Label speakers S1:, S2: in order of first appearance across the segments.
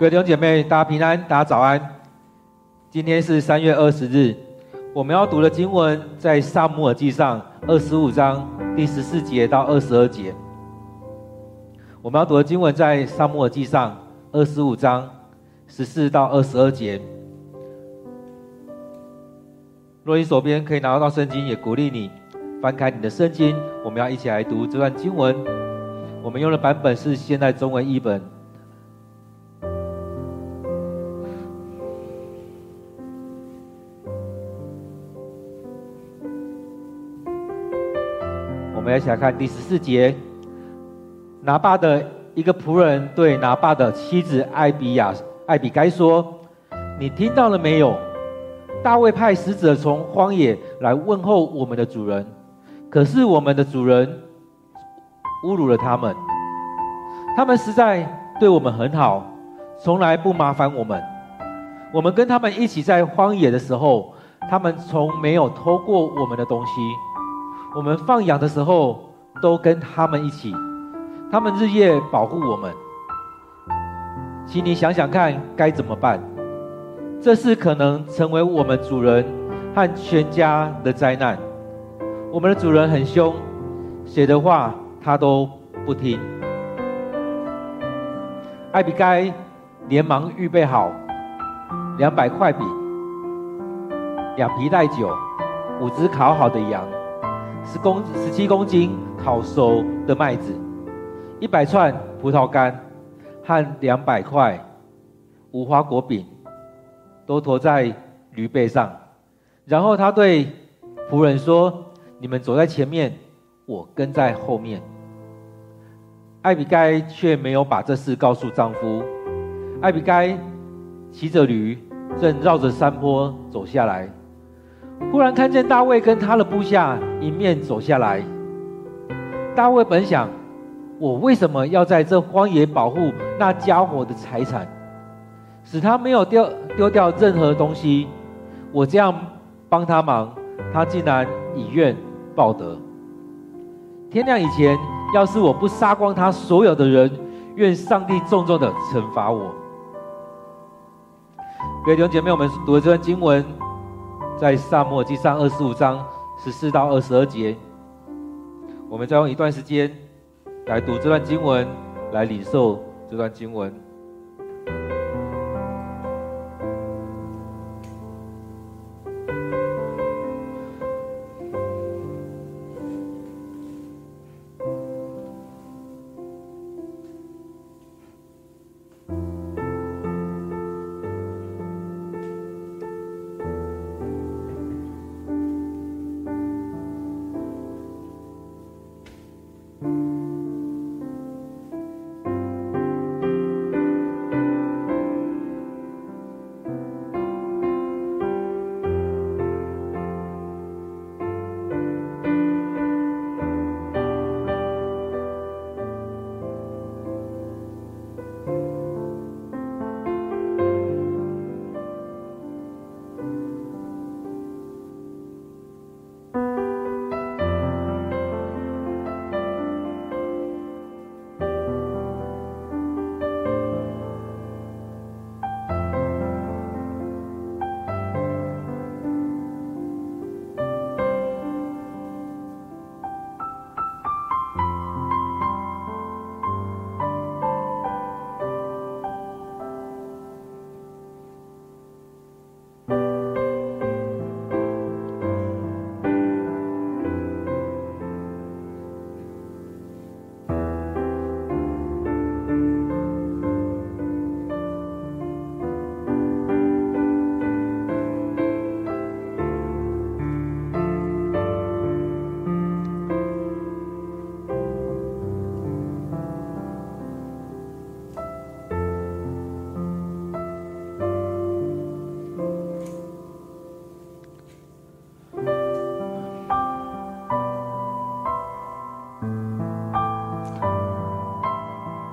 S1: 各位弟兄姐妹，大家平安，大家早安。今天是三月二十日，我们要读的经文在撒母耳记上二十五章第十四节到二十二节。我们要读的经文在撒母耳记上二十五章十四到二十二节。若你手边可以拿到圣经，也鼓励你翻开你的圣经，我们要一起来读这段经文。我们用的版本是现代中文译本。我们一起来看第十四节。拿爸的一个仆人对拿爸的妻子艾比亚、艾比该说：“你听到了没有？”大卫派使者从荒野来问候我们的主人，可是我们的主人侮辱了他们。他们实在对我们很好，从来不麻烦我们。我们跟他们一起在荒野的时候，他们从没有偷过我们的东西。我们放羊的时候，都跟他们一起。他们日夜保护我们。请你想想看，该怎么办？这事可能成为我们主人和全家的灾难。我们的主人很凶，谁的话他都不听。艾比该连忙预备好两百块饼、两皮带酒、五只烤好的羊、十公十七公斤烤熟的麦子、一百串葡萄干和两百块无花果饼。都驮在驴背上，然后他对仆人说：“你们走在前面，我跟在后面。”艾比该却没有把这事告诉丈夫。艾比该骑着驴，正绕着山坡走下来，忽然看见大卫跟他的部下迎面走下来。大卫本想：我为什么要在这荒野保护那家伙的财产？使他没有丢丢掉任何东西，我这样帮他忙，他竟然以怨报德。天亮以前，要是我不杀光他所有的人，愿上帝重重的惩罚我。各位弟兄姐妹，我们读的这段经文，在撒母耳记上二十五章十四到二十二节。我们再用一段时间来读这段经文，来领受这段经文。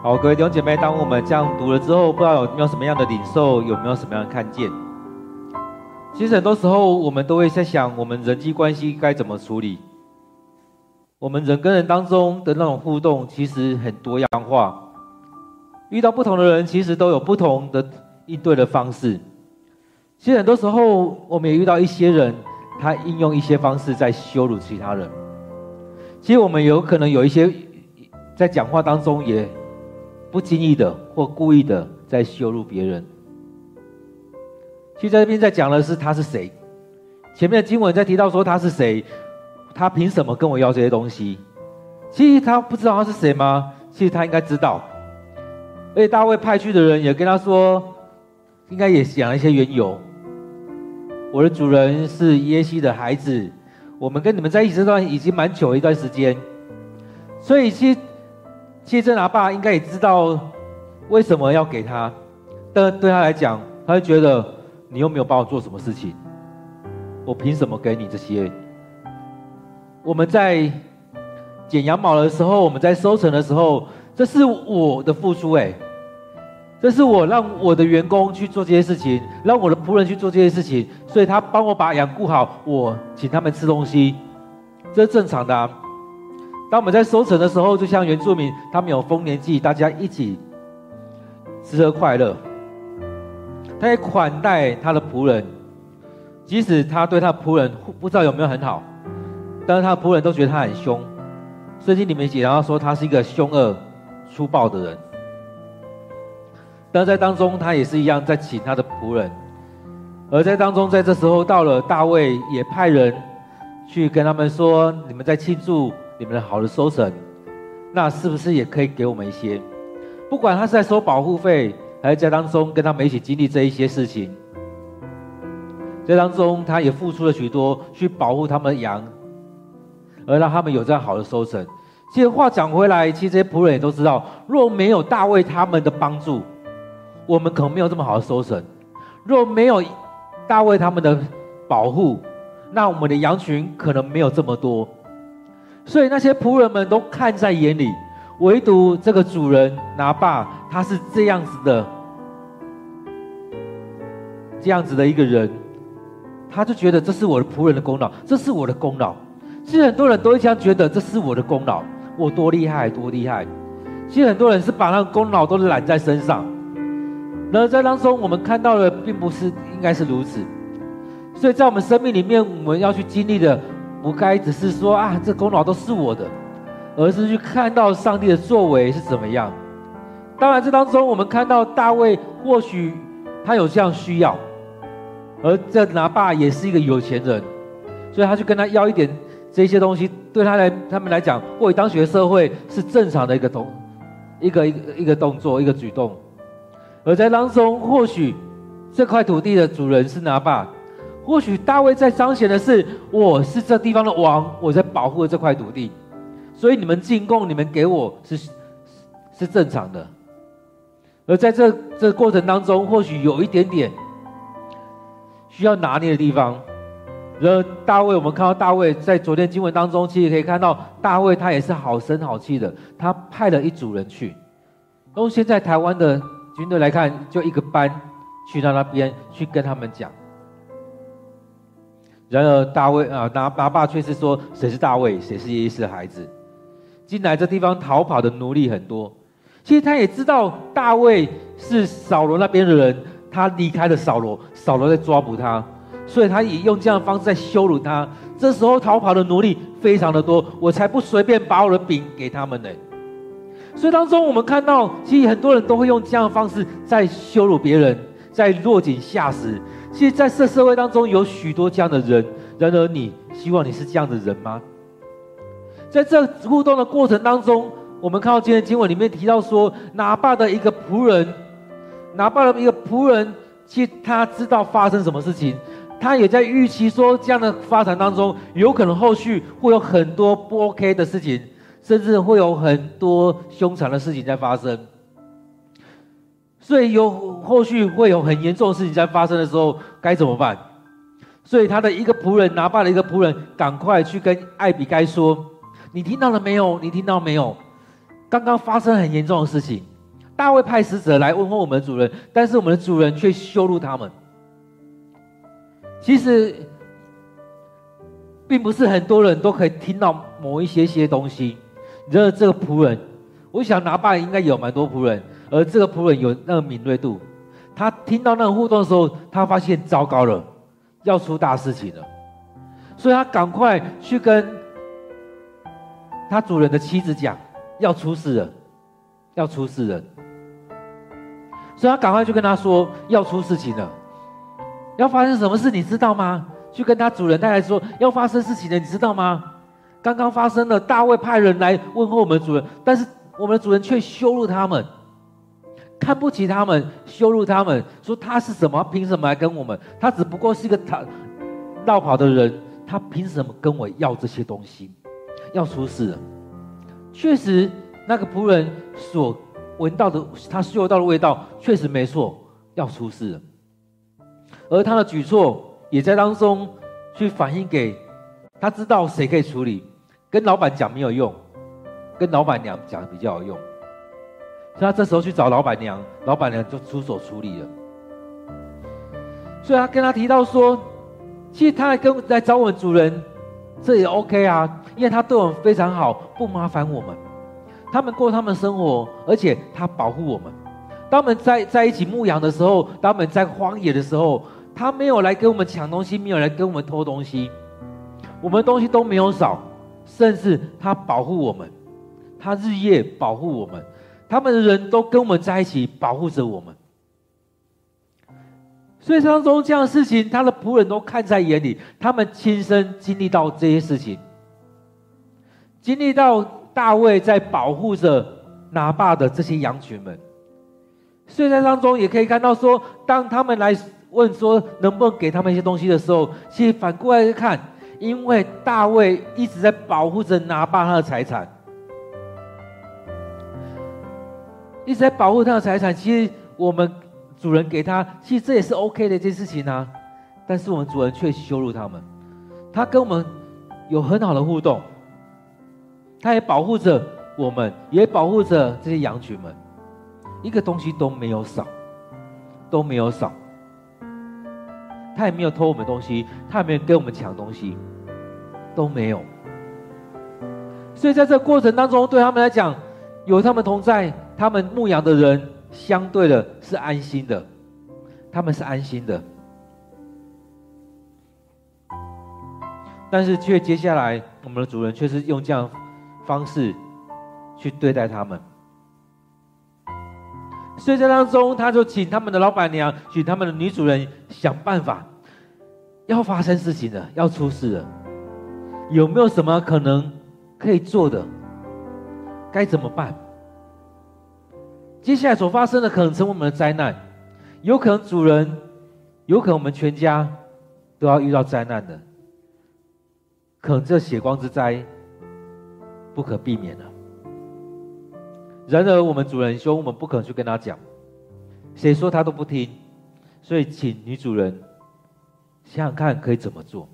S1: 好，各位弟兄姐妹，当我们这样读了之后，不知道有没有什么样的领受，有没有什么样的看见？其实很多时候，我们都会在想，我们人际关系该怎么处理？我们人跟人当中的那种互动，其实很多样化。遇到不同的人，其实都有不同的应对的方式。其实很多时候，我们也遇到一些人，他应用一些方式在羞辱其他人。其实我们有可能有一些在讲话当中也不经意的或故意的在羞辱别人。其实在这边在讲的是他是谁。前面的经文在提到说他是谁，他凭什么跟我要这些东西？其实他不知道他是谁吗？其实他应该知道。而且大卫派去的人也跟他说，应该也讲了一些缘由。我的主人是耶西的孩子，我们跟你们在一起这段已经蛮久一段时间，所以其实其实这拿爸应该也知道为什么要给他，但对他来讲，他就觉得你又没有帮我做什么事情，我凭什么给你这些？我们在剪羊毛的时候，我们在收成的时候，这是我的付出哎。这是我让我的员工去做这些事情，让我的仆人去做这些事情，所以他帮我把羊顾好，我请他们吃东西，这是正常的啊。当我们在收成的时候，就像原住民，他们有丰年祭，大家一起吃喝快乐。他也款待他的仆人，即使他对他的仆人不知道有没有很好，但是他的仆人都觉得他很凶。圣经里面写，然后说他是一个凶恶、粗暴的人。但在当中，他也是一样在请他的仆人，而在当中，在这时候到了大卫也派人去跟他们说：“你们在庆祝你们的好的收成，那是不是也可以给我们一些？不管他是在收保护费，还是在当中跟他们一起经历这一些事情，在当中他也付出了许多去保护他们的羊，而让他们有这样好的收成。其实话讲回来，其实这些仆人也都知道，若没有大卫他们的帮助。”我们可能没有这么好的收成，若没有大卫他们的保护，那我们的羊群可能没有这么多。所以那些仆人们都看在眼里，唯独这个主人拿爸，他是这样子的，这样子的一个人，他就觉得这是我的仆人的功劳，这是我的功劳。其实很多人都会这样觉得，这是我的功劳，我多厉害，多厉害。其实很多人是把那个功劳都揽在身上。然而在当中，我们看到的并不是应该是如此，所以在我们生命里面，我们要去经历的，不该只是说啊，这功劳都是我的，而是去看到上帝的作为是怎么样。当然，这当中我们看到大卫或许他有这样需要，而这拿爸也是一个有钱人，所以他就跟他要一点这些东西，对他来他们来讲，或许当时社会是正常的一个动，一个一个一个动作，一个举动。而在当中，或许这块土地的主人是拿爸，或许大卫在彰显的是我是这地方的王，我在保护这块土地，所以你们进贡，你们给我是是正常的。而在这这过程当中，或许有一点点需要拿捏的地方。然而大卫，我们看到大卫在昨天经文当中，其实可以看到大卫他也是好声好气的，他派了一组人去，用现在台湾的。军队来看，就一个班去到那边去跟他们讲。然而大卫啊，拿拿爸却是说：“谁是大卫？谁是耶西的孩子？”进来这地方逃跑的奴隶很多。其实他也知道大卫是扫罗那边的人，他离开了扫罗，扫罗在抓捕他，所以他也用这样的方式在羞辱他。这时候逃跑的奴隶非常的多，我才不随便把我的饼给他们呢。所以当中，我们看到，其实很多人都会用这样的方式在羞辱别人，在落井下石。其实，在这社会当中，有许多这样的人。然而，你希望你是这样的人吗？在这互动的过程当中，我们看到今天经文里面提到说，拿爸的一个仆人，拿爸的一个仆人，其实他知道发生什么事情，他也在预期说，这样的发展当中，有可能后续会有很多不 OK 的事情。甚至会有很多凶残的事情在发生，所以有后续会有很严重的事情在发生的时候该怎么办？所以他的一个仆人拿巴的一个仆人赶快去跟艾比该说：“你听到了没有？你听到没有？刚刚发生很严重的事情，大卫派使者来问候我们的主人，但是我们的主人却羞辱他们。其实，并不是很多人都可以听到某一些些东西。”你知道这个仆人，我想拿巴应该有蛮多仆人。而这个仆人有那个敏锐度，他听到那个互动的时候，他发现糟糕了，要出大事情了，所以他赶快去跟他主人的妻子讲，要出事了，要出事了，所以他赶快就跟他说要出事情了，要发生什么事你知道吗？去跟他主人太太说要发生事情了，你知道吗？刚刚发生了，大卫派人来问候我们主人，但是我们的主人却羞辱他们。看不起他们，羞辱他们，说他是什么？凭什么来跟我们？他只不过是一个他落跑的人，他凭什么跟我要这些东西？要出事了。确实，那个仆人所闻到的，他嗅到的味道，确实没错，要出事了。而他的举措也在当中去反映给他知道谁可以处理，跟老板讲没有用，跟老板娘讲比较有用。所以他这时候去找老板娘，老板娘就出手处理了。所以他跟他提到说，其实他来跟来找我们主人，这也 OK 啊，因为他对我们非常好，不麻烦我们。他们过他们生活，而且他保护我们。当我们在在一起牧羊的时候，当我们在荒野的时候，他没有来跟我们抢东西，没有来跟我们偷东西，我们东西都没有少，甚至他保护我们，他日夜保护我们。他们的人都跟我们在一起，保护着我们。所以当中这样的事情，他的仆人都看在眼里，他们亲身经历到这些事情，经历到大卫在保护着拿八的这些羊群们。所以在当中也可以看到说，当他们来问说能不能给他们一些东西的时候，其实反过来看，因为大卫一直在保护着拿八他的财产。一直在保护他的财产，其实我们主人给他，其实这也是 OK 的一件事情啊。但是我们主人却羞辱他们，他跟我们有很好的互动，他也保护着我们，也保护着这些羊群们，一个东西都没有少，都没有少。他也没有偷我们东西，他也没有跟我们抢东西，都没有。所以在这过程当中，对他们来讲，有他们同在。他们牧羊的人相对的是安心的，他们是安心的，但是却接下来我们的主人却是用这样方式去对待他们，所以在当中他就请他们的老板娘，请他们的女主人想办法，要发生事情了，要出事了，有没有什么可能可以做的？该怎么办？接下来所发生的可能成为我们的灾难，有可能主人，有可能我们全家都要遇到灾难的，可能这血光之灾不可避免了。然而，我们主人说，我们不可能去跟他讲，谁说他都不听，所以请女主人想想看可以怎么做。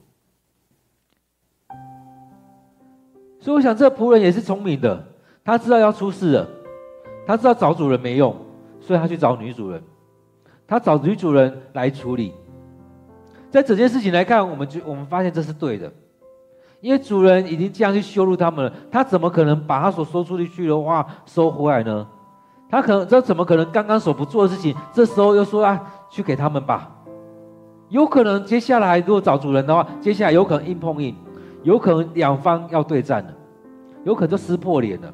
S1: 所以，我想这仆人也是聪明的，他知道要出事了。他知道找主人没用，所以他去找女主人。他找女主人来处理。在整件事情来看，我们就我们发现这是对的，因为主人已经这样去羞辱他们了，他怎么可能把他所说出去的话收回来呢？他可能这怎么可能刚刚所不做的事情，这时候又说啊，去给他们吧？有可能接下来如果找主人的话，接下来有可能硬碰硬，有可能两方要对战了，有可能就撕破脸了。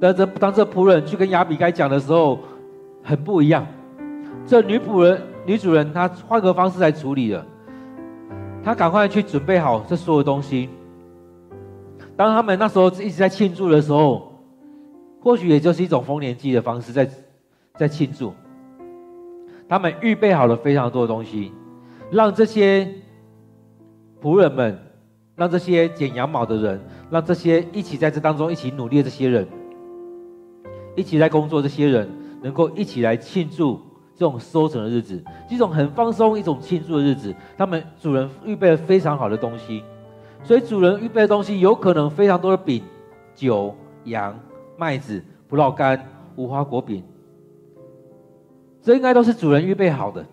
S1: 但这当这仆人去跟亚比该讲的时候，很不一样。这女仆人、女主人，她换个方式来处理了。她赶快去准备好这所有东西。当他们那时候一直在庆祝的时候，或许也就是一种丰年祭的方式，在在庆祝。他们预备好了非常多的东西，让这些仆人们，让这些剪羊毛的人，让这些一起在这当中一起努力的这些人。一起在工作，这些人能够一起来庆祝这种收成的日子，一种很放松、一种庆祝的日子。他们主人预备了非常好的东西，所以主人预备的东西有可能非常多的饼、酒、羊、麦子、葡萄干、无花果饼，这应该都是主人预备好的。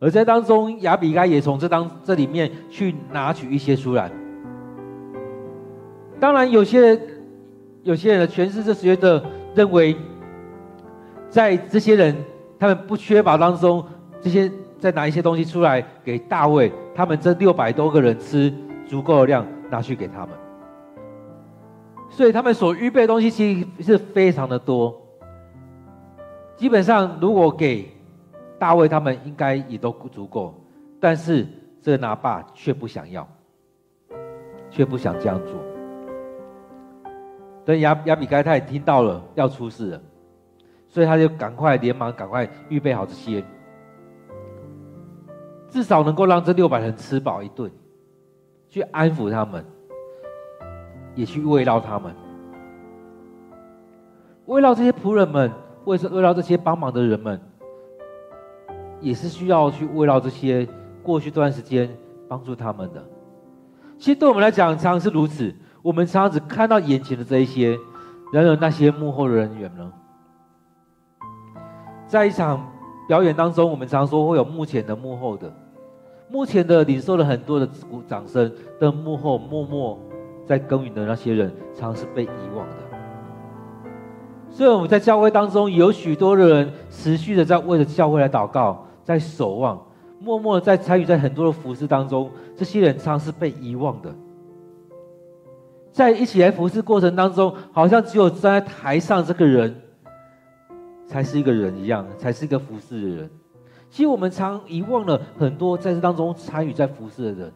S1: 而在当中，亚比该也从这当这里面去拿取一些出来。当然，有些有些人的诠释是觉得。认为，在这些人他们不缺乏当中，这些再拿一些东西出来给大卫，他们这六百多个人吃足够的量拿去给他们，所以他们所预备的东西其实是非常的多。基本上，如果给大卫他们，应该也都足够，但是这个拿爸却不想要，却不想这样做。所以亚亚比该他也听到了要出事了，所以他就赶快连忙赶快预备好这些，至少能够让这六百人吃饱一顿，去安抚他们，也去慰劳他们，慰劳这些仆人们。为是慰劳这些帮忙的人们，也是需要去慰劳这些过去这段时间帮助他们的。其实对我们来讲，常常是如此。我们常常只看到眼前的这一些，然而那些幕后的人员呢？在一场表演当中，我们常说会有幕前的、幕后的。幕前的领受了很多的鼓掌声，但幕后默默在耕耘的那些人，常常是被遗忘的。所以我们在教会当中有许多的人持续的在为了教会来祷告，在守望，默默的在参与在很多的服事当中。这些人常常是被遗忘的，在一起来服事过程当中，好像只有站在台上这个人才是一个人一样，才是一个服事的人。其实我们常遗忘了很多在这当中参与在服事的人，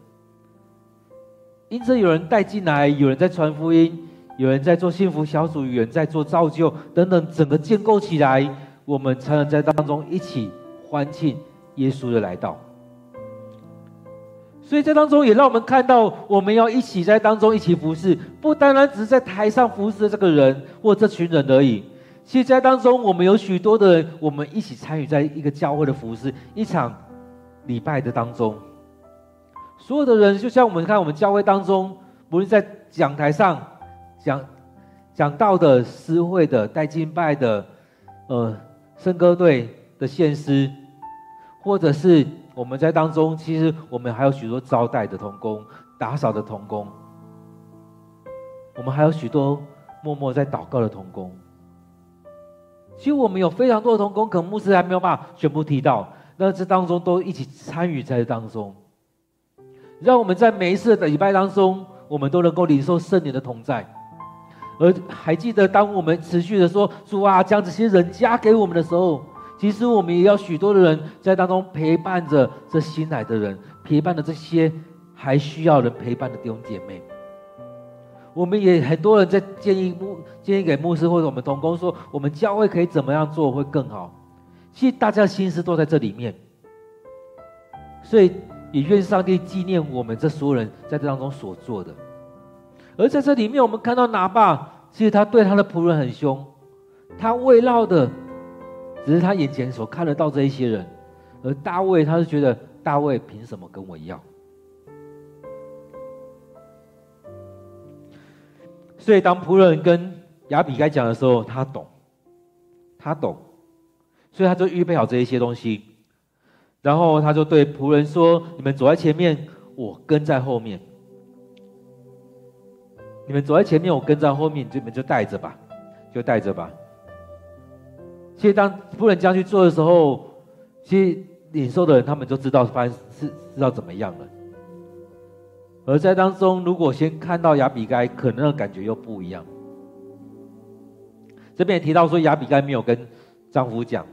S1: 因此有人带进来，有人在传福音。有人在做幸福小组，有人在做造就等等，整个建构起来，我们才能在当中一起欢庆耶稣的来到。所以在当中也让我们看到，我们要一起在当中一起服侍，不单单只是在台上服侍的这个人或这群人而已。其实，在当中我们有许多的人，我们一起参与在一个教会的服侍，一场礼拜的当中，所有的人就像我们看我们教会当中，无论在讲台上。讲讲道的诗会的带敬拜的，呃，圣歌队的献诗，或者是我们在当中，其实我们还有许多招待的同工、打扫的同工，我们还有许多默默在祷告的同工。其实我们有非常多的同工，可能牧师还没有办法全部提到，那这当中都一起参与在当中，让我们在每一次的礼拜当中，我们都能够领受圣灵的同在。而还记得，当我们持续的说“主啊，将这些人加给我们的时候”，其实我们也有许多的人在当中陪伴着这新来的人，陪伴着这些还需要人陪伴的弟兄姐妹。我们也很多人在建议牧建议给牧师或者我们同工说，我们教会可以怎么样做会更好。其实大家的心思都在这里面，所以也愿上帝纪念我们这所有人在这当中所做的。而在这里面，我们看到拿爸，其实他对他的仆人很凶，他慰劳的只是他眼前所看得到这一些人，而大卫他是觉得大卫凭什么跟我要？所以当仆人跟亚比该讲的时候，他懂，他懂，所以他就预备好这一些东西，然后他就对仆人说：“你们走在前面，我跟在后面。”你们走在前面，我跟在后面，你们就带着吧，就带着吧。其实当仆人这样去做的时候，其实领受的人他们就知道发生是知道怎么样了。而在当中，如果先看到亚比该，可能的感觉又不一样。这边也提到说，亚比该没有跟丈夫讲。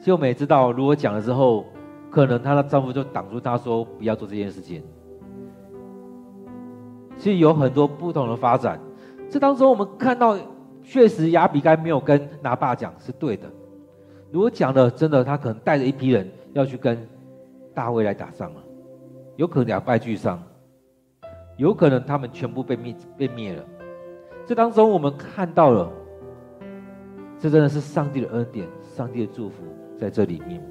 S1: 其实我们也知道，如果讲了之后，可能她的丈夫就挡住她说不要做这件事情。其实有很多不同的发展，这当中我们看到，确实亚比该没有跟拿爸讲是对的。如果讲了，真的他可能带着一批人要去跟大卫来打仗了，有可能两败俱伤，有可能他们全部被灭被灭了。这当中我们看到了，这真的是上帝的恩典，上帝的祝福在这里面。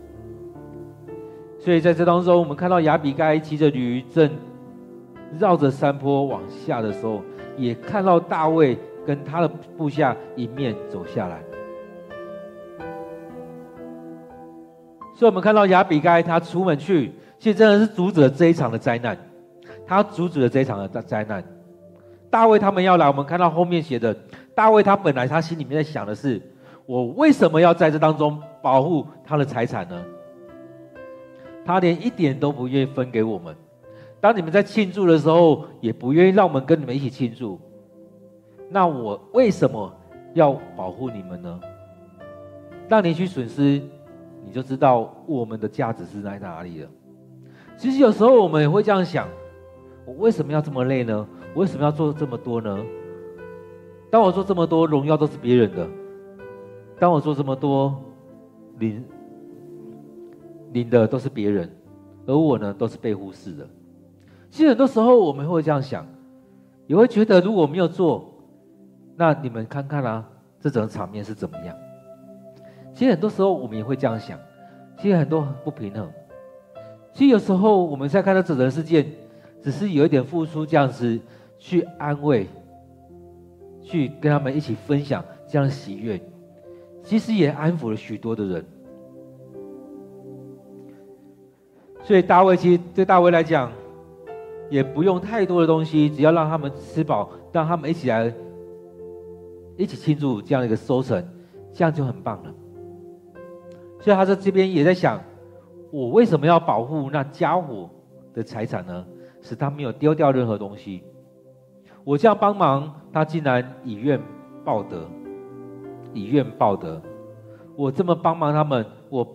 S1: 所以在这当中，我们看到亚比该骑着驴正。绕着山坡往下的时候，也看到大卫跟他的部下迎面走下来。所以，我们看到亚比该他出门去，其实真的是阻止了这一场的灾难。他阻止了这一场的灾难。大卫他们要来，我们看到后面写的，大卫他本来他心里面在想的是：我为什么要在这当中保护他的财产呢？他连一点都不愿意分给我们。当你们在庆祝的时候，也不愿意让我们跟你们一起庆祝。那我为什么要保护你们呢？让你去损失，你就知道我们的价值是在哪里了。其实有时候我们也会这样想：我为什么要这么累呢？我为什么要做这么多呢？当我做这么多，荣耀都是别人的；当我做这么多，领领的都是别人，而我呢，都是被忽视的。其实很多时候我们会这样想，也会觉得如果没有做，那你们看看啊，这整个场面是怎么样？其实很多时候我们也会这样想，其实很多不平衡。其实有时候我们在看到整个事件，只是有一点付出这样子去安慰，去跟他们一起分享这样的喜悦，其实也安抚了许多的人。所以大卫其实对大卫来讲，也不用太多的东西，只要让他们吃饱，让他们一起来一起庆祝这样一个收成，这样就很棒了。所以他在这边也在想，我为什么要保护那家伙的财产呢？使他没有丢掉任何东西。我这样帮忙，他竟然以怨报德，以怨报德。我这么帮忙他们，我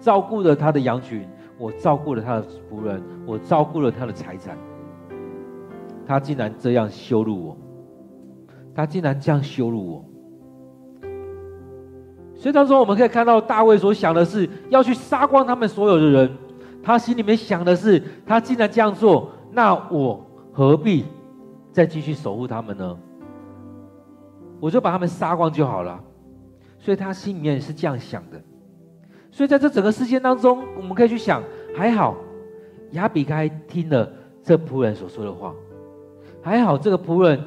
S1: 照顾了他的羊群，我照顾了他的仆人，我照顾了他的财产。他竟然这样羞辱我，他竟然这样羞辱我。所以当中我们可以看到，大卫所想的是要去杀光他们所有的人。他心里面想的是，他既然这样做，那我何必再继续守护他们呢？我就把他们杀光就好了。所以他心里面是这样想的。所以在这整个事件当中，我们可以去想，还好亚比该听了这仆人所说的话，还好这个仆人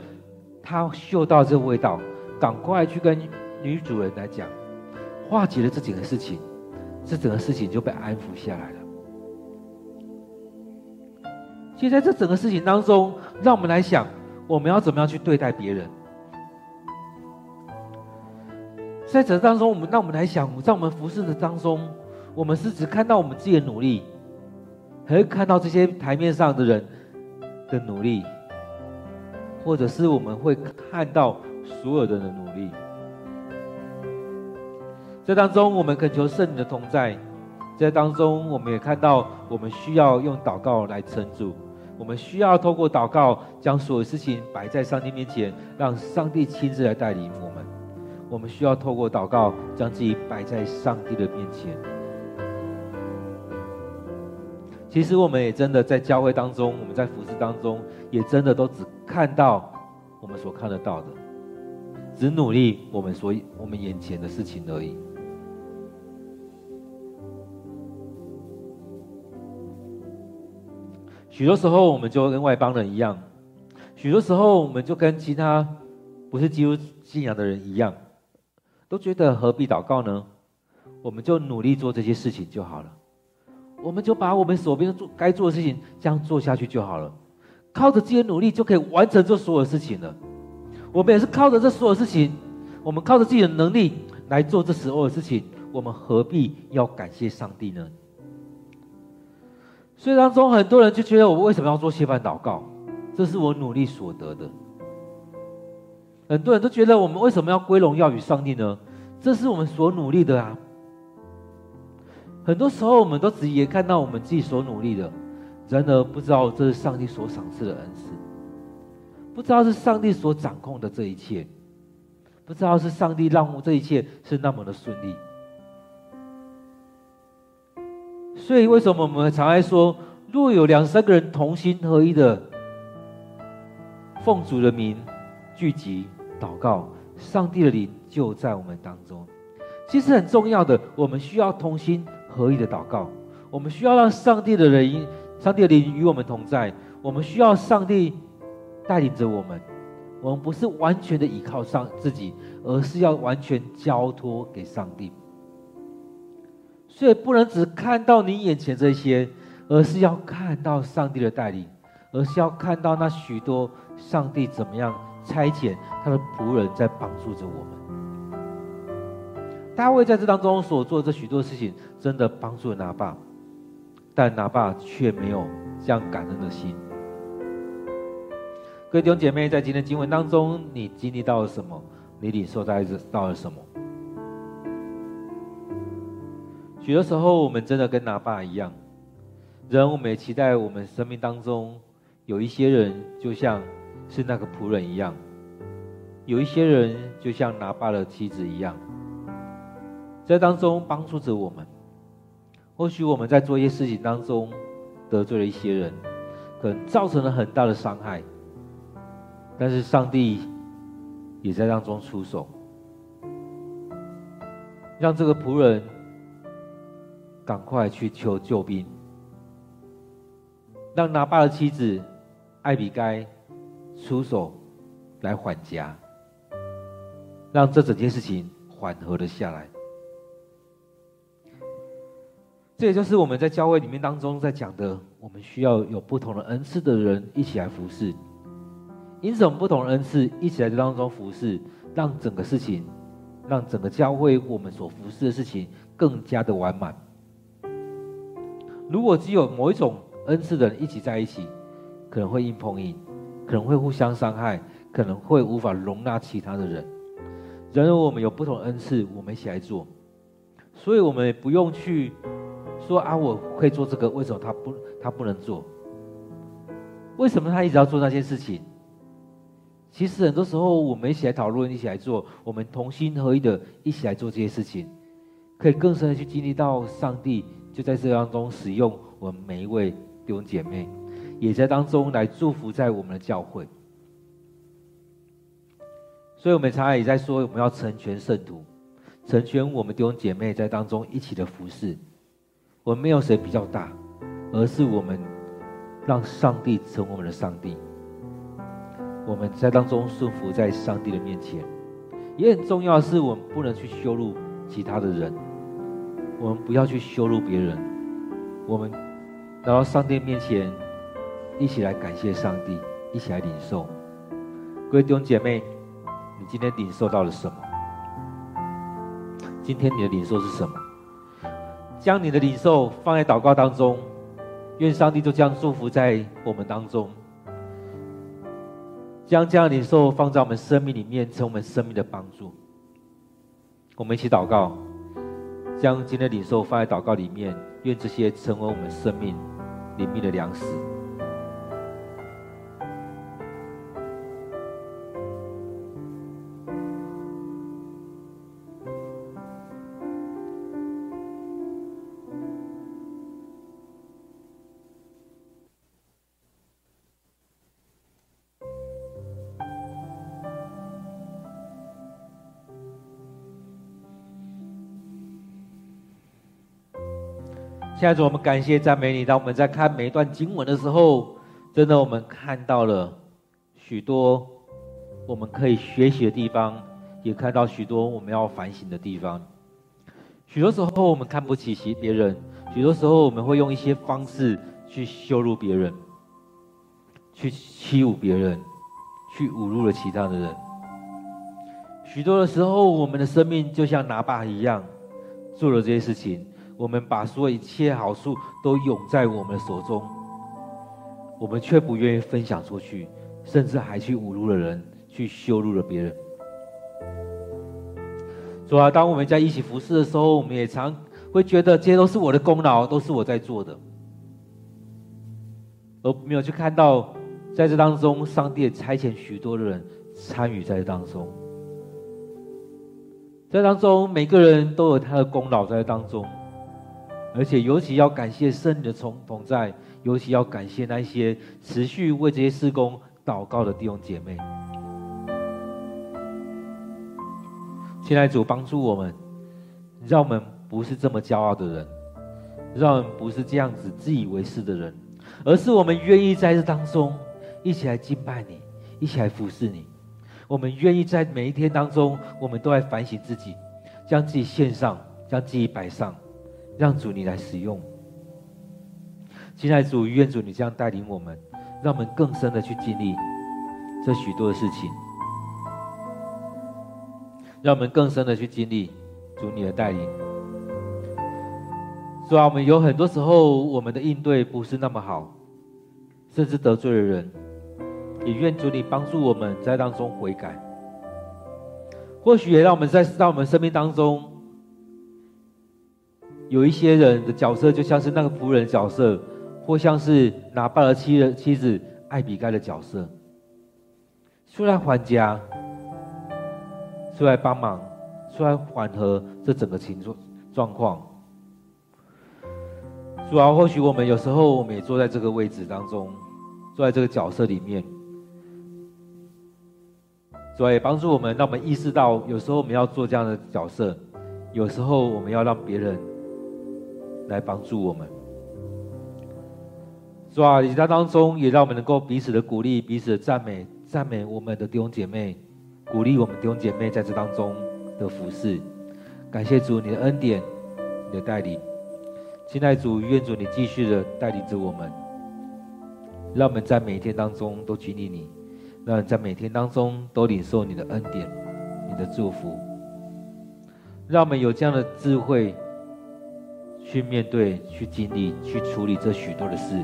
S1: 他嗅到这个味道，赶快去跟女主人来讲。化解了这整个事情，这整个事情就被安抚下来了。其实在这整个事情当中，让我们来想，我们要怎么样去对待别人。在这当中，我们让我们来想，在我们服侍的当中，我们是只看到我们自己的努力，还是看到这些台面上的人的努力，或者是我们会看到所有的人的努力？这当中，我们恳求圣灵的同在；在当中，我们也看到我们需要用祷告来撑住。我们需要透过祷告，将所有事情摆在上帝面前，让上帝亲自来带领我们。我们需要透过祷告，将自己摆在上帝的面前。其实，我们也真的在教会当中，我们在服事当中，也真的都只看到我们所看得到的，只努力我们所我们眼前的事情而已。许多时候，我们就跟外邦人一样；许多时候，我们就跟其他不是基督信仰的人一样，都觉得何必祷告呢？我们就努力做这些事情就好了，我们就把我们手边做该做的事情这样做下去就好了，靠着自己的努力就可以完成这所有事情了。我们也是靠着这所有事情，我们靠着自己的能力来做这所有事情，我们何必要感谢上帝呢？所以当中很多人就觉得，我为什么要做谢饭祷告？这是我努力所得的。很多人都觉得，我们为什么要归荣耀与上帝呢？这是我们所努力的啊。很多时候，我们都只也看到我们自己所努力的，然而不知道这是上帝所赏赐的恩赐，不知道是上帝所掌控的这一切，不知道是上帝让这一切是那么的顺利。所以，为什么我们常爱说，若有两三个人同心合一的奉主的名聚集祷告，上帝的灵就在我们当中。其实很重要的，我们需要同心合一的祷告，我们需要让上帝的人、上帝的灵与我们同在。我们需要上帝带领着我们，我们不是完全的依靠上自己，而是要完全交托给上帝。所以不能只看到你眼前这些，而是要看到上帝的带领，而是要看到那许多上帝怎么样差遣他的仆人在帮助着我们。大卫在这当中所做的这许多事情，真的帮助了拿八，但拿爸却没有这样感恩的心。各位弟兄姐妹，在今天经文当中，你经历到了什么？你领受到了什么？许多时候，我们真的跟拿爸一样，人我们也期待我们生命当中有一些人，就像是那个仆人一样；有一些人，就像拿爸的妻子一样。在当中帮助着我们，或许我们在做一些事情当中得罪了一些人，可能造成了很大的伤害，但是上帝也在当中出手，让这个仆人赶快去求救兵，让拿八的妻子艾比该出手来缓颊，让这整件事情缓和了下来。这也就是我们在教会里面当中在讲的，我们需要有不同的恩赐的人一起来服侍。因此，我们不同的恩赐一起来在当中服侍，让整个事情，让整个教会我们所服侍的事情更加的完满。如果只有某一种恩赐的人一起在一起，可能会硬碰硬，可能会互相伤害，可能会无法容纳其他的人。然而，我们有不同的恩赐，我们一起来做，所以我们也不用去。说啊，我会做这个，为什么他不他不能做？为什么他一直要做那件事情？其实很多时候，我们一起来讨论，一起来做，我们同心合一的一起来做这些事情，可以更深的去经历到上帝就在这当中使用我们每一位弟兄姐妹，也在当中来祝福在我们的教会。所以我们常常也在说，我们要成全圣徒，成全我们弟兄姐妹在当中一起的服侍。我们没有谁比较大，而是我们让上帝成为我们的上帝。我们在当中顺服在上帝的面前，也很重要的是，我们不能去羞辱其他的人。我们不要去羞辱别人。我们来到上帝面前，一起来感谢上帝，一起来领受。各位弟兄姐妹，你今天领受到了什么？今天你的领受是什么？将你的领受放在祷告当中，愿上帝都将祝福在我们当中。将这样的领受放在我们生命里面，成为我们生命的帮助。我们一起祷告，将今天的领受放在祷告里面，愿这些成为我们生命里面的粮食。亲爱的主，我们感谢赞美你。当我们在看每一段经文的时候，真的我们看到了许多我们可以学习的地方，也看到许多我们要反省的地方。许多时候我们看不起其别人，许多时候我们会用一些方式去羞辱别人，去欺侮别人，去侮辱了其他的人。许多的时候，我们的生命就像拿把一样，做了这些事情。我们把所有一切好处都拥在我们手中，我们却不愿意分享出去，甚至还去侮辱了人，去羞辱了别人。主啊，当我们在一起服侍的时候，我们也常会觉得这些都是我的功劳，都是我在做的，而没有去看到在这当中，上帝也差遣许多的人参与在这当中，在当中每个人都有他的功劳在当中。而且尤其要感谢圣灵的同同在，尤其要感谢那些持续为这些事工祷告的弟兄姐妹。亲爱的主，帮助我们，让我们不是这么骄傲的人，让我们不是这样子自以为是的人，而是我们愿意在这当中一起来敬拜你，一起来服侍你。我们愿意在每一天当中，我们都来反省自己，将自己献上，将自己摆上。让主你来使用，亲爱的主，愿主你这样带领我们，让我们更深的去经历这许多的事情。让我们更深的去经历主你的带领。主啊，我们有很多时候我们的应对不是那么好，甚至得罪了人，也愿主你帮助我们在当中悔改。或许也让我们在让我们生命当中有一些人的角色，就像是那个仆人角色，或像是拿八的妻人妻子艾比盖的角色，出来还家，出来帮忙，出来缓和这整个情状状况。主啊，或许我们有时候我们也坐在这个位置当中，坐在这个角色里面。主要也帮助我们，让我们意识到，有时候我们要做这样的角色，有时候我们要让别人来帮助我们。主啊，你在当中也让我们能够彼此的鼓励，彼此的赞美，赞美我们的弟兄姐妹，鼓励我们弟兄姐妹在这当中的服侍。感谢主你的恩典，你的带领。亲爱主，愿主你继续的带领着我们，让我们在每一天当中都经历你。让在每天当中都领受你的恩典，你的祝福，让我们有这样的智慧去面对、去经历、去处理这许多的事。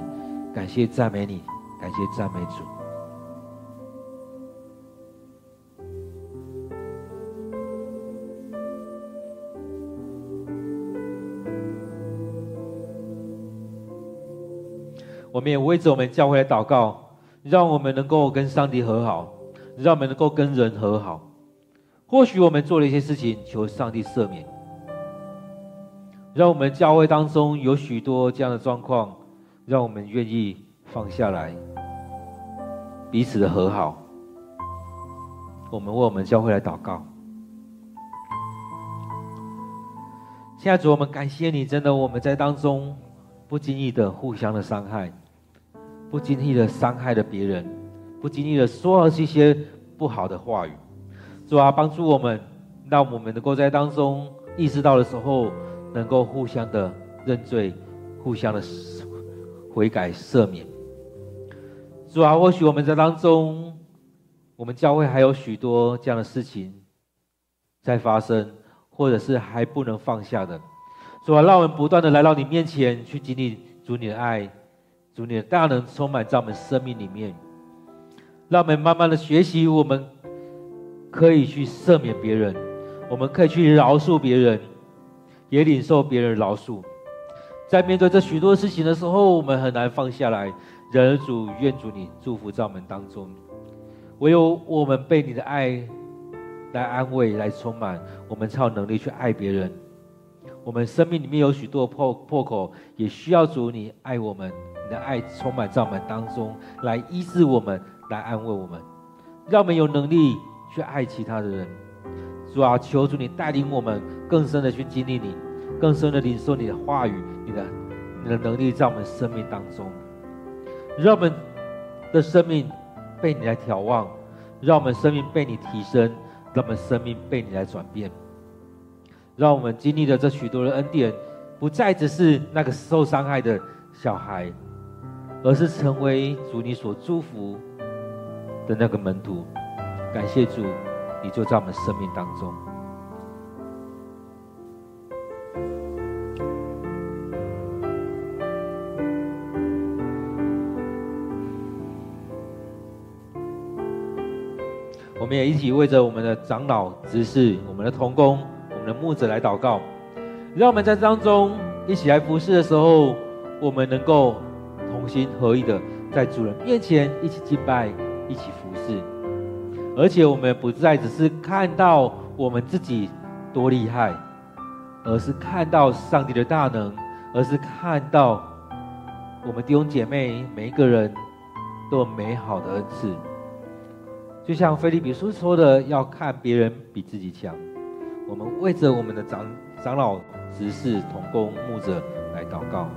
S1: 感谢赞美你，感谢赞美主。我们也为着我们教会来祷告。让我们能够跟上帝和好，让我们能够跟人和好。或许我们做了一些事情，求上帝赦免。让我们教会当中有许多这样的状况，让我们愿意放下来，彼此的和好。我们为我们教会来祷告。现在主，我们感谢你，真的我们在当中不经意的互相的伤害。不经意的伤害了别人，不经意的说了这些不好的话语，主啊，帮助我们，让我们能够在当中意识到的时候，能够互相的认罪，互相的悔改赦免。主啊，或许我们在当中，我们教会还有许多这样的事情在发生，或者是还不能放下的。主啊，让我们不断的来到你面前去经历主你的爱。主，你的大能充满在我们生命里面，让我们慢慢的学习，我们可以去赦免别人，我们可以去饶恕别人，也领受别人饶恕。在面对这许多事情的时候，我们很难放下来。人主愿主你祝福在我们当中，唯有我们被你的爱来安慰、来充满，我们才有能力去爱别人。我们生命里面有许多破破口，也需要主你爱我们。你的爱充满在我们当中，来医治我们，来安慰我们，让我们有能力去爱其他的人。主啊，求主你带领我们更深的去经历你，更深的领受你的话语，你的你的能力在我们生命当中，让我们的生命被你来眺望，让我们生命被你提升，让我们生命被你来转变，让我们经历的这许多的恩典，不再只是那个受伤害的小孩。而是成为主你所祝福的那个门徒，感谢主，你就在我们生命当中。我们也一起为着我们的长老、执事、我们的同工、我们的牧者来祷告，让我们在当中一起来服侍的时候，我们能够。同心合意的在主人面前一起敬拜，一起服侍，而且我们不再只是看到我们自己多厉害，而是看到上帝的大能，而是看到我们弟兄姐妹每一个人都有美好的恩赐。就像腓利比书说的，要看别人比自己强。我们为着我们的长长老、执事、同工、牧者来祷告。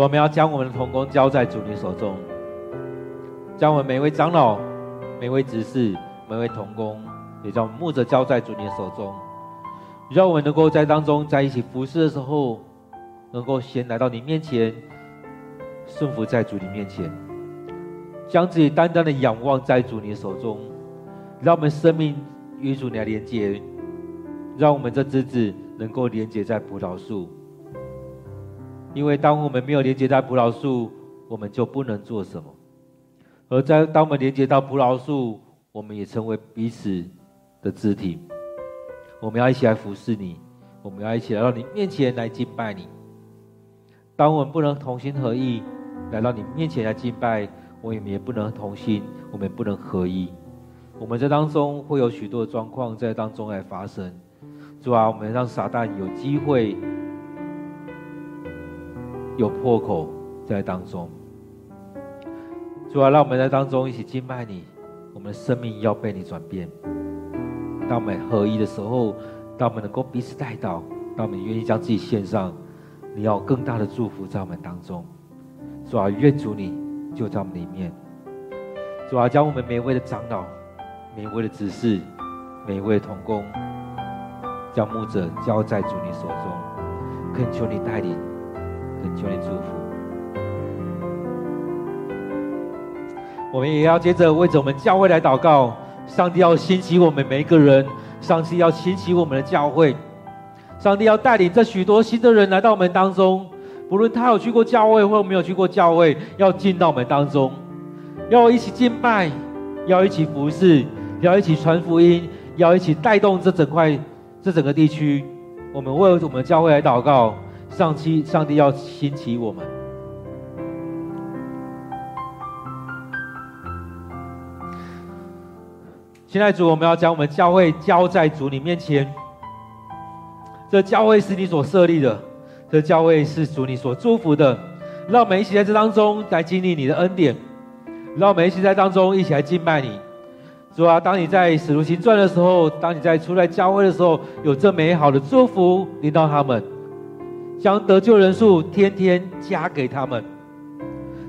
S1: 我们要将我们的同工交在主你手中，将我们每位长老、每位执事、每位同工，也将我们牧者交在主你手中，让我们能够在当中在一起服侍的时候，能够先来到你面前，顺服在主你面前，将自己单单的仰望在主你手中，让我们生命与主你来连接，让我们这枝子能够连接在葡萄树。因为当我们没有连接在葡萄树，我们就不能做什么；而在当我们连接到葡萄树，我们也成为彼此的肢体。我们要一起来服侍你，我们要一起来到你面前来敬拜你。当我们不能同心合意来到你面前来敬拜，我们也不能同心，我们也不能合一。我们在当中会有许多的状况在当中来发生。主啊，我们让撒旦有机会。有破口在当中，主啊，让我们在当中一起敬拜你。我们的生命要被你转变。当我们合一的时候，当我们能够彼此带到，当我们愿意将自己献上，你要更大的祝福在我们当中。主啊，愿主你就在我们里面。主啊，将我们每一位的长老、每一位的执事、每一位的同工，将牧者交在主你手中，恳求你带领。求你祝福，我们也要接着为着我们教会来祷告。上帝要兴起我们每一个人，上帝要兴起我们的教会。上帝要带领这许多新的人来到我们当中，不论他有去过教会或没有去过教会，要进到我们当中，要一起敬拜，要一起服侍，要一起传福音，要一起带动这整块、这整个地区。我们为我们的教会来祷告。上期，上帝要兴起我们。现在主，我们要将我们教会交在主你面前。这教会是你所设立的，这教会是主你所祝福的。让我们一起在这当中来经历你的恩典，让我们一起在当中一起来敬拜你。主啊，当你在使徒行传的时候，当你在出来教会的时候，有这美好的祝福临到他们。将得救人数天天加给他们，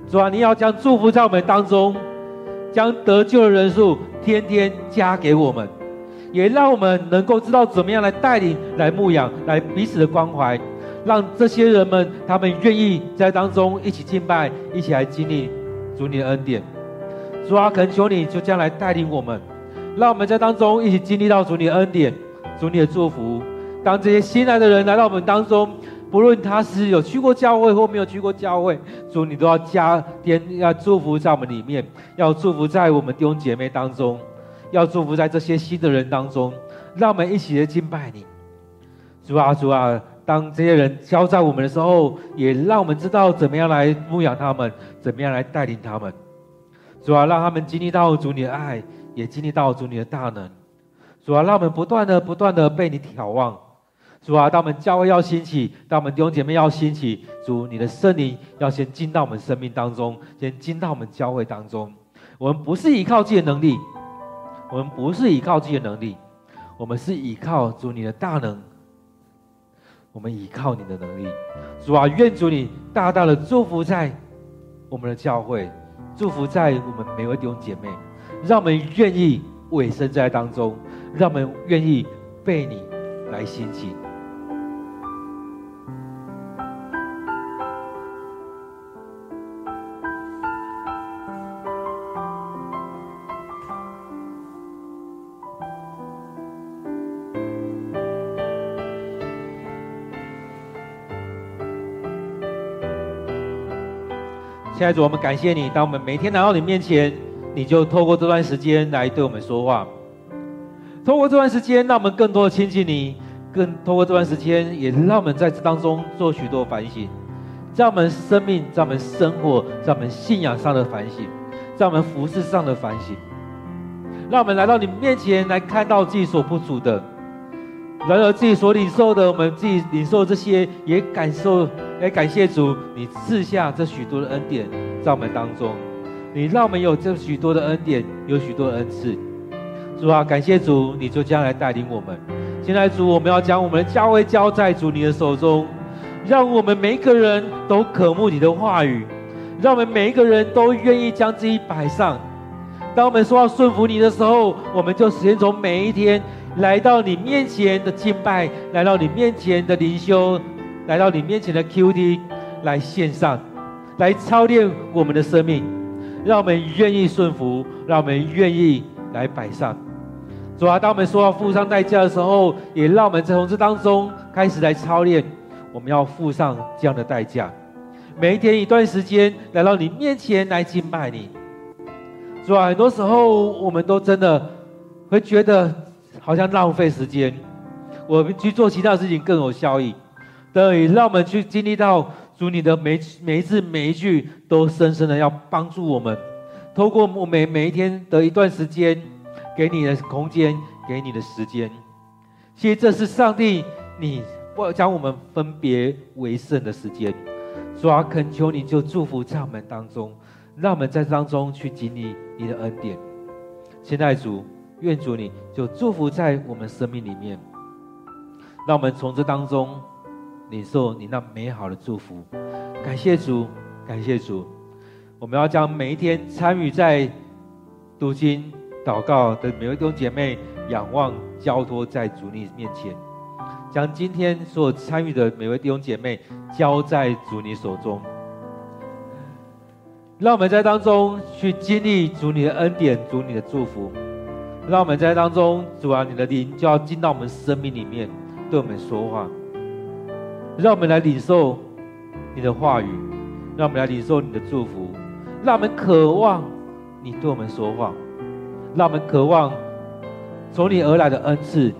S1: 主啊，你要将祝福在我们当中，将得救的人数天天加给我们，也让我们能够知道怎么样来带领、来牧养、来彼此的关怀，让这些人们他们愿意在当中一起敬拜，一起来经历主你的恩典。主啊，恳求你就将来带领我们，让我们在当中一起经历到主你的恩典、主你的祝福。当这些新来的人来到我们当中。不论他是有去过教会或没有去过教会，主你都要加添，要祝福在我们里面，要祝福在我们弟兄姐妹当中，要祝福在这些新的人当中，让我们一起来敬拜你。主啊，主啊，当这些人交在我们的时候，也让我们知道怎么样来牧养他们，怎么样来带领他们。主啊，让他们经历到主你的爱，也经历到主你的大能。主啊，让我们不断的、不断的被你眺望。主啊，当我们教会要兴起，当我们弟兄姐妹要兴起，主，你的圣灵要先进到我们生命当中，先进到我们教会当中。我们不是依靠自己的能力，我们不是依靠自己的能力，我们是依靠主你的大能。我们依靠你的能力，主啊，愿主你大大的祝福在我们的教会，祝福在我们每位弟兄姐妹，让我们愿意委身在当中，让我们愿意被你来兴起。亲爱的主，我们感谢你。当我们每天来到你面前，你就透过这段时间来对我们说话。透过这段时间，让我们更多的亲近你；更透过这段时间，也让我们在这当中做许多反省，在我们生命、在我们生活、在我们信仰上的反省，在我们服事上的反省。让我们来到你面前，来看到自己所不足的，然而自己所领受的，我们自己领受这些，也感受。也感谢主，你赐下这许多的恩典在我们当中，你让我们有这许多的恩典，有许多的恩赐。主啊，感谢主，你就将来带领我们。现在主，我们要将我们的教会交在主你的手中，让我们每一个人都渴慕你的话语，让我们每一个人都愿意将自己摆上。当我们说要顺服你的时候，我们就先从每一天来到你面前的敬拜，来到你面前的灵修，来到你面前的 QT，来献上，来操练我们的生命，让我们愿意顺服，让我们愿意来摆上。主啊，当我们说要付上代价的时候，也让我们从这当中开始来操练。我们要付上这样的代价，每一天一段时间来到你面前来敬拜你。主啊，很多时候我们都真的会觉得好像浪费时间，我们去做其他事情更有效益。对，让我们去经历到主你的每每一次每一句都深深的要帮助我们，透过我每每一天的一段时间，给你的空间，给你的时间。其实这是上帝你。我将我们分别为圣的时间，主啊，恳求你就祝福在我们当中，让我们在当中去经历你的恩典。亲爱主，愿主你就祝福在我们生命里面，让我们从这当中领受你那美好的祝福。感谢主，感谢主，我们要将每一天参与在读经、祷告的每位弟兄姐妹，仰望交托在主你面前。将今天所有参与的每位弟兄姐妹交在主你手中，让我们在当中去经历主你的恩典、主你的祝福。让我们在当中，主啊，你的灵就要进到我们生命里面，对我们说话。让我们来领受你的话语，让我们来领受你的祝福。让我们渴望你对我们说话，让我们渴望从你而来的恩赐。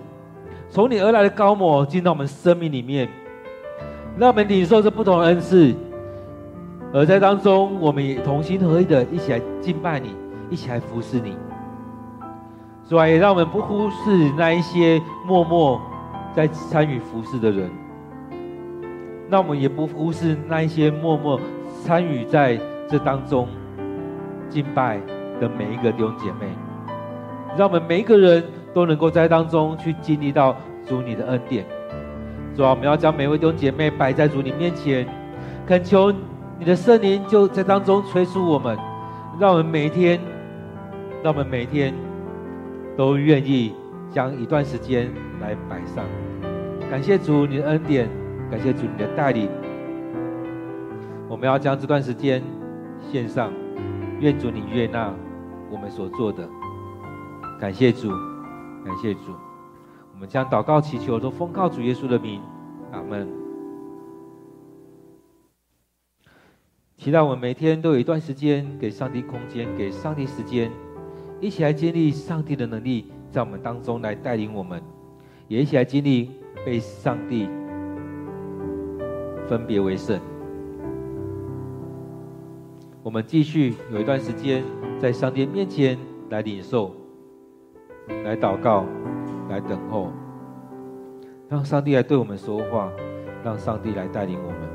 S1: 从你而来的膏抹进到我们生命里面，让我们领受这不同的恩赐，而在当中，我们也同心合意的一起来敬拜你，一起来服侍你。主啊也让我们不忽视那一些默默在参与服侍的人，那我们也不忽视那一些默默参与在这当中敬拜的每一个弟兄姐妹，让我们每一个人。都能够在当中去经历到主你的恩典。主啊，我们要将每位弟兄姐妹摆在主你面前，恳求你的圣灵就在当中催促我们，让我们每一天，让我们每一天都愿意将一段时间来摆上。感谢主你的恩典，感谢主你的带领。我们要将这段时间献上，愿主你悦纳我们所做的。感谢主。感谢主，我们将祷告祈求都奉靠主耶稣的名，阿门。期待我们每天都有一段时间给上帝空间，给上帝时间，一起来经历上帝的能力在我们当中来带领我们，也一起来经历被上帝分别为圣。我们继续有一段时间在上帝面前来领受。来祷告，来等候，让上帝来对我们说话，让上帝来带领我们。